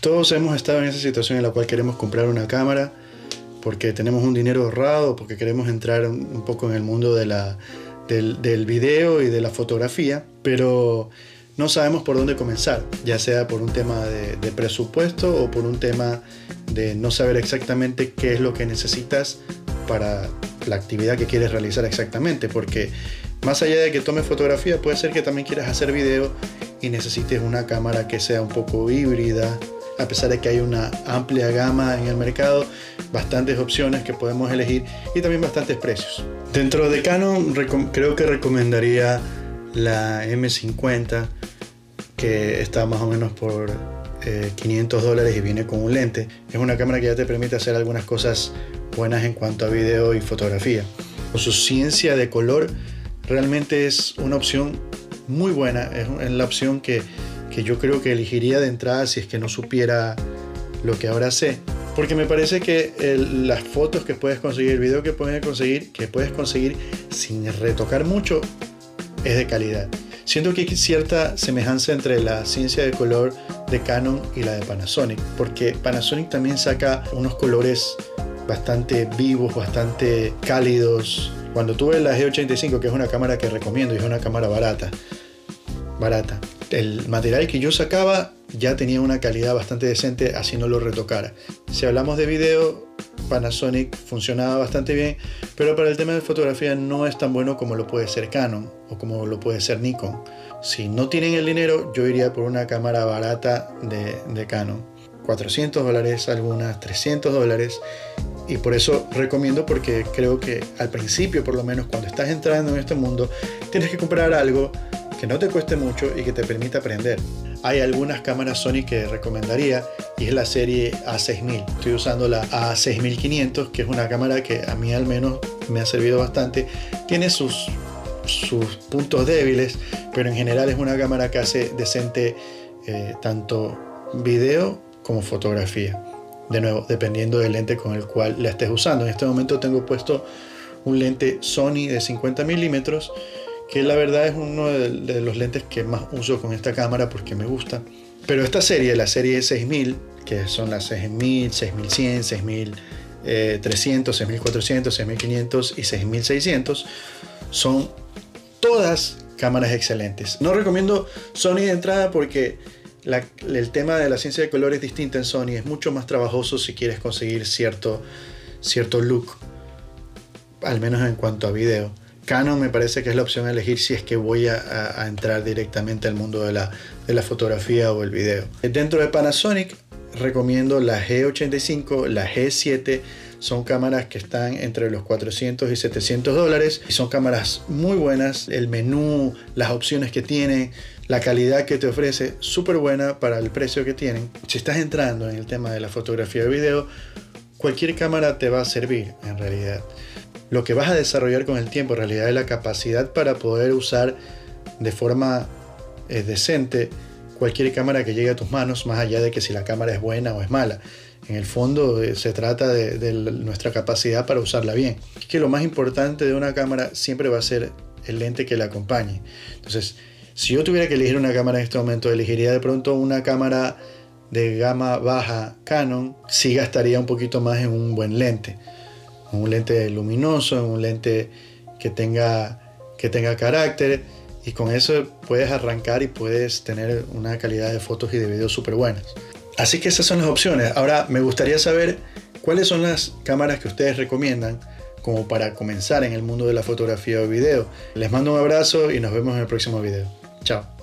Todos hemos estado en esa situación en la cual queremos comprar una cámara porque tenemos un dinero ahorrado, porque queremos entrar un poco en el mundo de la, del, video y de la fotografía, pero no sabemos por dónde comenzar, ya sea por un tema de, de, presupuesto o por un tema de no saber exactamente qué es lo que necesitas para la actividad que quieres realizar exactamente, porque más allá de que tomes fotografía, puede ser que también quieras hacer video y necesites una cámara que sea un poco híbrida, a pesar de que hay una amplia gama en el mercado, bastantes opciones que podemos elegir y también bastantes precios. Dentro de Canon creo que recomendaría la M50 que está más o menos por 500 eh, dólares y viene con un lente. Es una cámara que ya te permite hacer algunas cosas buenas en cuanto a video y fotografía. Su ciencia de color realmente es una opción muy buena. Es la opción que, que yo creo que elegiría de entrada si es que no supiera lo que ahora sé. Porque me parece que las fotos que puedes conseguir, el video que puedes conseguir, que puedes conseguir sin retocar mucho, es de calidad. Siento que hay cierta semejanza entre la ciencia de color de Canon y la de Panasonic, porque Panasonic también saca unos colores bastante vivos, bastante cálidos. Cuando tuve la G85, que es una cámara que recomiendo y es una cámara barata, barata, el material que yo sacaba ya tenía una calidad bastante decente, así no lo retocara. Si hablamos de video, Panasonic funcionaba bastante bien, pero para el tema de fotografía no es tan bueno como lo puede ser Canon o como lo puede ser Nikon. Si no tienen el dinero, yo iría por una cámara barata de, Canon. 400 dólares, algunas 300 dólares. Y por eso recomiendo porque creo que al principio, por lo menos cuando estás entrando en este mundo, tienes que comprar algo que no te cueste mucho y que te permita aprender. Hay algunas cámaras Sony que recomendaría y es la serie A6000. Estoy usando la A6500, que es una cámara que a mí al menos me ha servido bastante. Tiene sus, sus puntos débiles, pero en general es una cámara que hace decente eh, tanto video como fotografía. De nuevo, dependiendo del lente con el cual la estés usando. En este momento tengo puesto un lente Sony de 50 milímetros que la verdad es uno de, los lentes que más uso con esta cámara porque me gusta. Pero esta serie, la serie 6000, que son las 6000, 6100, 6300, 6400, 6500 y 6600, son todas cámaras excelentes. No recomiendo Sony de entrada porque el tema de la ciencia de color es distinta en Sony, es mucho más trabajoso si quieres conseguir cierto, cierto look, al menos en cuanto a video. Canon me parece que es la opción a elegir si es que voy a, entrar directamente al mundo de la, de la, fotografía o el video. Dentro de Panasonic recomiendo la G85, la G7, son cámaras que están entre los 400 y 700 dólares y son cámaras muy buenas, el menú, las opciones que tiene, la calidad que te ofrece, súper buena para el precio que tienen. Si estás entrando en el tema de la fotografía y video, cualquier cámara te va a servir en realidad lo que vas a desarrollar con el tiempo en realidad es la capacidad para poder usar de forma eh, decente cualquier cámara que llegue a tus manos, más allá de que si la cámara es buena o es mala. En el fondo eh, se trata de, nuestra capacidad para usarla bien. Es que lo más importante de una cámara siempre va a ser el lente que la acompañe. Entonces, si yo tuviera que elegir una cámara en este momento, elegiría de pronto una cámara de gama baja Canon, sí gastaría un poquito más en un buen lente un lente luminoso, un lente que tenga, que tenga carácter y con eso puedes arrancar y puedes tener una calidad de fotos y de videos súper buenas. Así que esas son las opciones. Ahora me gustaría saber cuáles son las cámaras que ustedes recomiendan como para comenzar en el mundo de la fotografía o video. Les mando un abrazo y nos vemos en el próximo video. Chao.